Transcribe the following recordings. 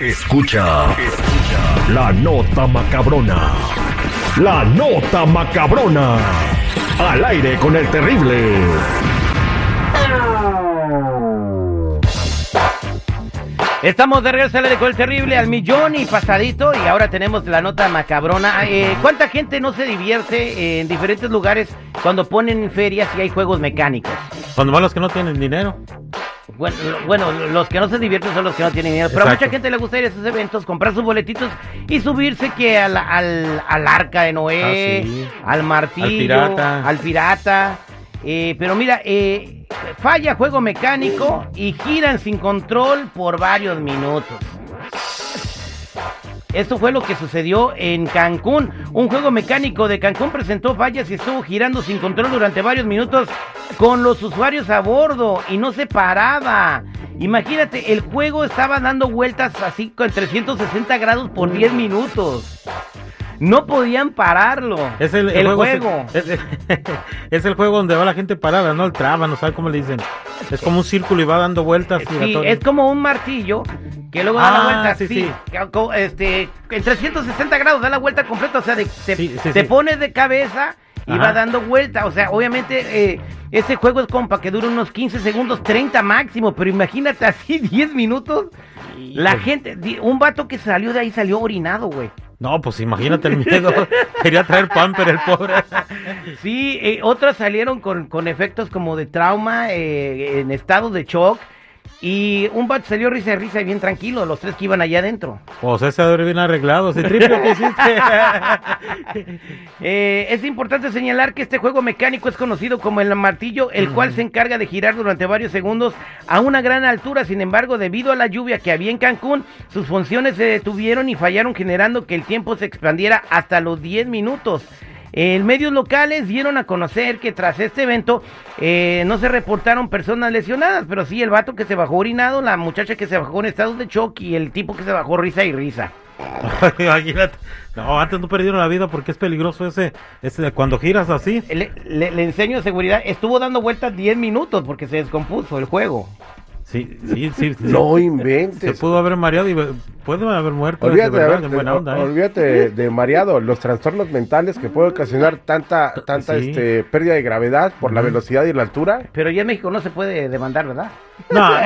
Escucha, escucha la nota macabrona. La nota macabrona. Al aire con el terrible. Estamos de regreso al aire con el terrible al millón y pasadito y ahora tenemos la nota macabrona. Eh, ¿Cuánta gente no se divierte en diferentes lugares cuando ponen ferias y hay juegos mecánicos? Cuando van los que no tienen dinero. Bueno, lo- bueno, los que no se divierten son los que no tienen dinero, pero a mucha gente le gusta ir a esos eventos, comprar sus boletitos y subirse que al, al, al arca de Noé, Ah, sí. al martillo, Al pirata. al pirata. Eh, pero mira, eh, falla juego mecánico y giran sin control por varios minutos. Esto fue lo que sucedió en Cancún. Un juego mecánico de Cancún presentó fallas y estuvo girando sin control durante varios minutos con los usuarios a bordo y no se paraba. Imagínate, el juego estaba dando vueltas así con 360 grados por 10 minutos. No podían pararlo. Es el, el juego. juego. Es, es el juego donde va la gente parada, no el traba, no sabe cómo le dicen. Es como un círculo y va dando vueltas. Sí, es como un martillo que luego da la Ah, vuelta sí, este, en 360 grados da la vuelta completa, o sea, de- te, Sí, pones de cabeza y Ajá. va dando vuelta, o sea, obviamente eh, ese juego es compa que dura unos 15 segundos, 30 máximo, pero imagínate así 10 minutos, la gente, un vato que salió de ahí salió orinado, güey. No, pues imagínate el miedo. Quería traer pamper el pobre. Sí, eh, otros salieron con, con efectos como de trauma, eh, en estado de shock. Y un vato salió risa y risa y bien tranquilo, los tres que iban allá adentro. Pues ese debe bien arreglado. Ese triple que hiciste. Eh, es importante señalar que este juego mecánico es conocido como el martillo, el cual se encarga de girar durante varios segundos a una gran altura. Sin embargo, debido a la lluvia que había en Cancún, sus funciones se detuvieron y fallaron, generando que el tiempo se expandiera hasta los 10 minutos. En medios locales dieron a conocer que tras este evento eh, no se reportaron personas lesionadas, pero sí el vato que se bajó orinado, la muchacha que se bajó en estado de shock y el tipo que se bajó risa y risa. Imagínate. No, antes no perdieron la vida porque es peligroso ese, ese de cuando giras así. Le, le- le enseño de seguridad. Estuvo dando vueltas 10 minutos porque se descompuso el juego. Sí, sí, sí. sí. No Se inventes. pudo haber mareado y puede haber muerto. de Olvídate, de, verdad, buena onda, ¿eh? olvídate de, mareado, los trastornos mentales que puede ocasionar tanta, tanta Sí. este, pérdida de gravedad por la velocidad y la altura. Pero ya en México no se puede demandar, ¿verdad? No, no, no.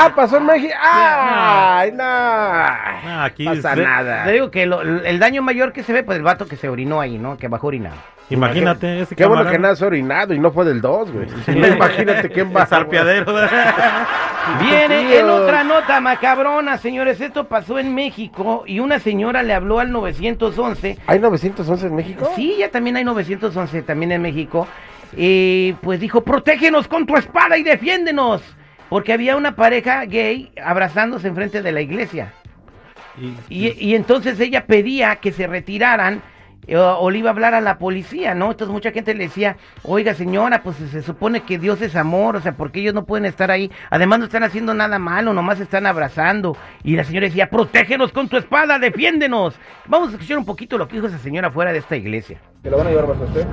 Ah, pasó en México. ¡Ay, no! No, aquí pasa se- nada. Te digo que lo- el daño mayor que se ve, pues el vato que se orinó ahí, ¿no? Que bajó orinado. Imagínate ese Qué bueno que nada se ha orinado y no fue del 2, güey. Imagínate quién va. El sarpiadero. Viene en otra nota macabrona, señores. Esto pasó en México y una señora le habló al 911 ¿Hay 911 en México? Sí, ya también hay 911 también en México. Y pues dijo, protégenos con tu espada y defiéndenos. Porque había una pareja gay abrazándose enfrente de la iglesia. Y- Y, y entonces ella pedía que se retiraran eh, o, o le iba a hablar a la policía, ¿no? Entonces mucha gente le decía, oiga señora, pues se supone que Dios es amor, o sea, porque ellos no pueden estar ahí? Además no están haciendo nada malo, nomás están abrazando. Y la señora decía, protégenos con tu espada, defiéndenos. Vamos a escuchar un poquito lo que dijo esa señora fuera de esta iglesia. ¿Que la van a llevar bajo usted?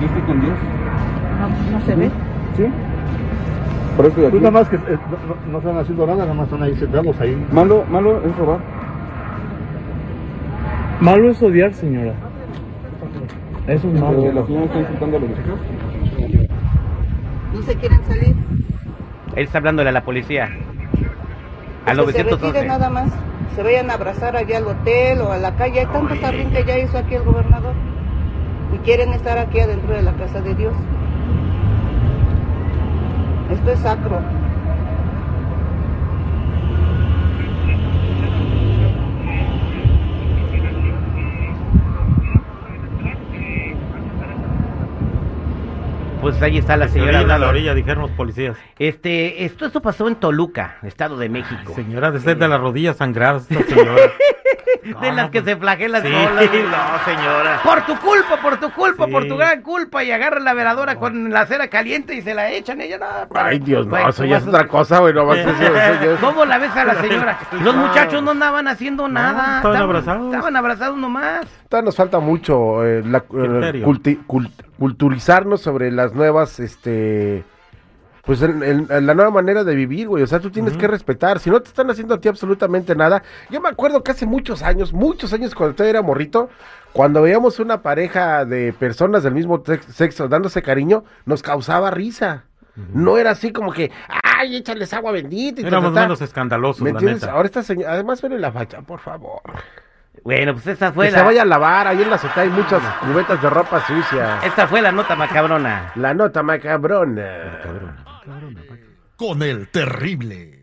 ¿Y estoy con Dios? No, no se ve. ¿Sí? Por eso estoy aquí. Pues nada más que eh, no, no- no están haciendo nada, nada más están ahí sentados ahí. Malo, malo es robar. Malo es odiar, señora. Eso es Eh, la señora está insultando a los hijos. No se quieren salir. Él está hablándole a la policía. Al Que se 911. retiren nada más. Se vayan a abrazar allá al hotel o a la calle. Hay tanto jardín que ya hizo aquí el gobernador. Y quieren estar aquí adentro de la casa de Dios. Esto es sacro. Pues ahí está la Se señora orina a la orilla, dijeron los policías. Este, esto, esto pasó en Toluca, Estado de México. Señora, desde de las rodillas sangradas, esta señora. de las que se flagelan Sí, solas. no, señora. Por tu culpa, por tu culpa, Sí. por tu gran culpa. Y agarra la veladora con la cera caliente y se la echan. Ella nada. Ay, Dios, no, Güey, eso ya es ¿cómo otra cosa, güey. No, más eso, eso ¿Cómo la ves a la señora? Los muchachos no andaban haciendo nada. estaban abrazados. Estaban abrazados nomás. Todavía nos falta mucho eh, la- eh, Criterio. culti- cult- culturizarnos sobre las nuevas este pues en, en- en la nueva manera de vivir, güey. O sea, tú tienes que respetar. Si no te están haciendo a ti absolutamente nada. Yo me acuerdo que hace muchos años, muchos años cuando todavía era morrito, cuando veíamos una pareja de personas del mismo sexo dándose cariño, nos causaba risa. No era así como que, ay, échales agua bendita y Éramos ta, ta". menos escandalosos, ¿Me la neta. Ahora esta señora, además ven la facha, por favor. Bueno, pues esta fue Que se la, vaya a lavar, ahí en la azotea hay muchas cubetas de ropa sucia. esta fue la nota macabrona. La nota macabrona. Con el terrible.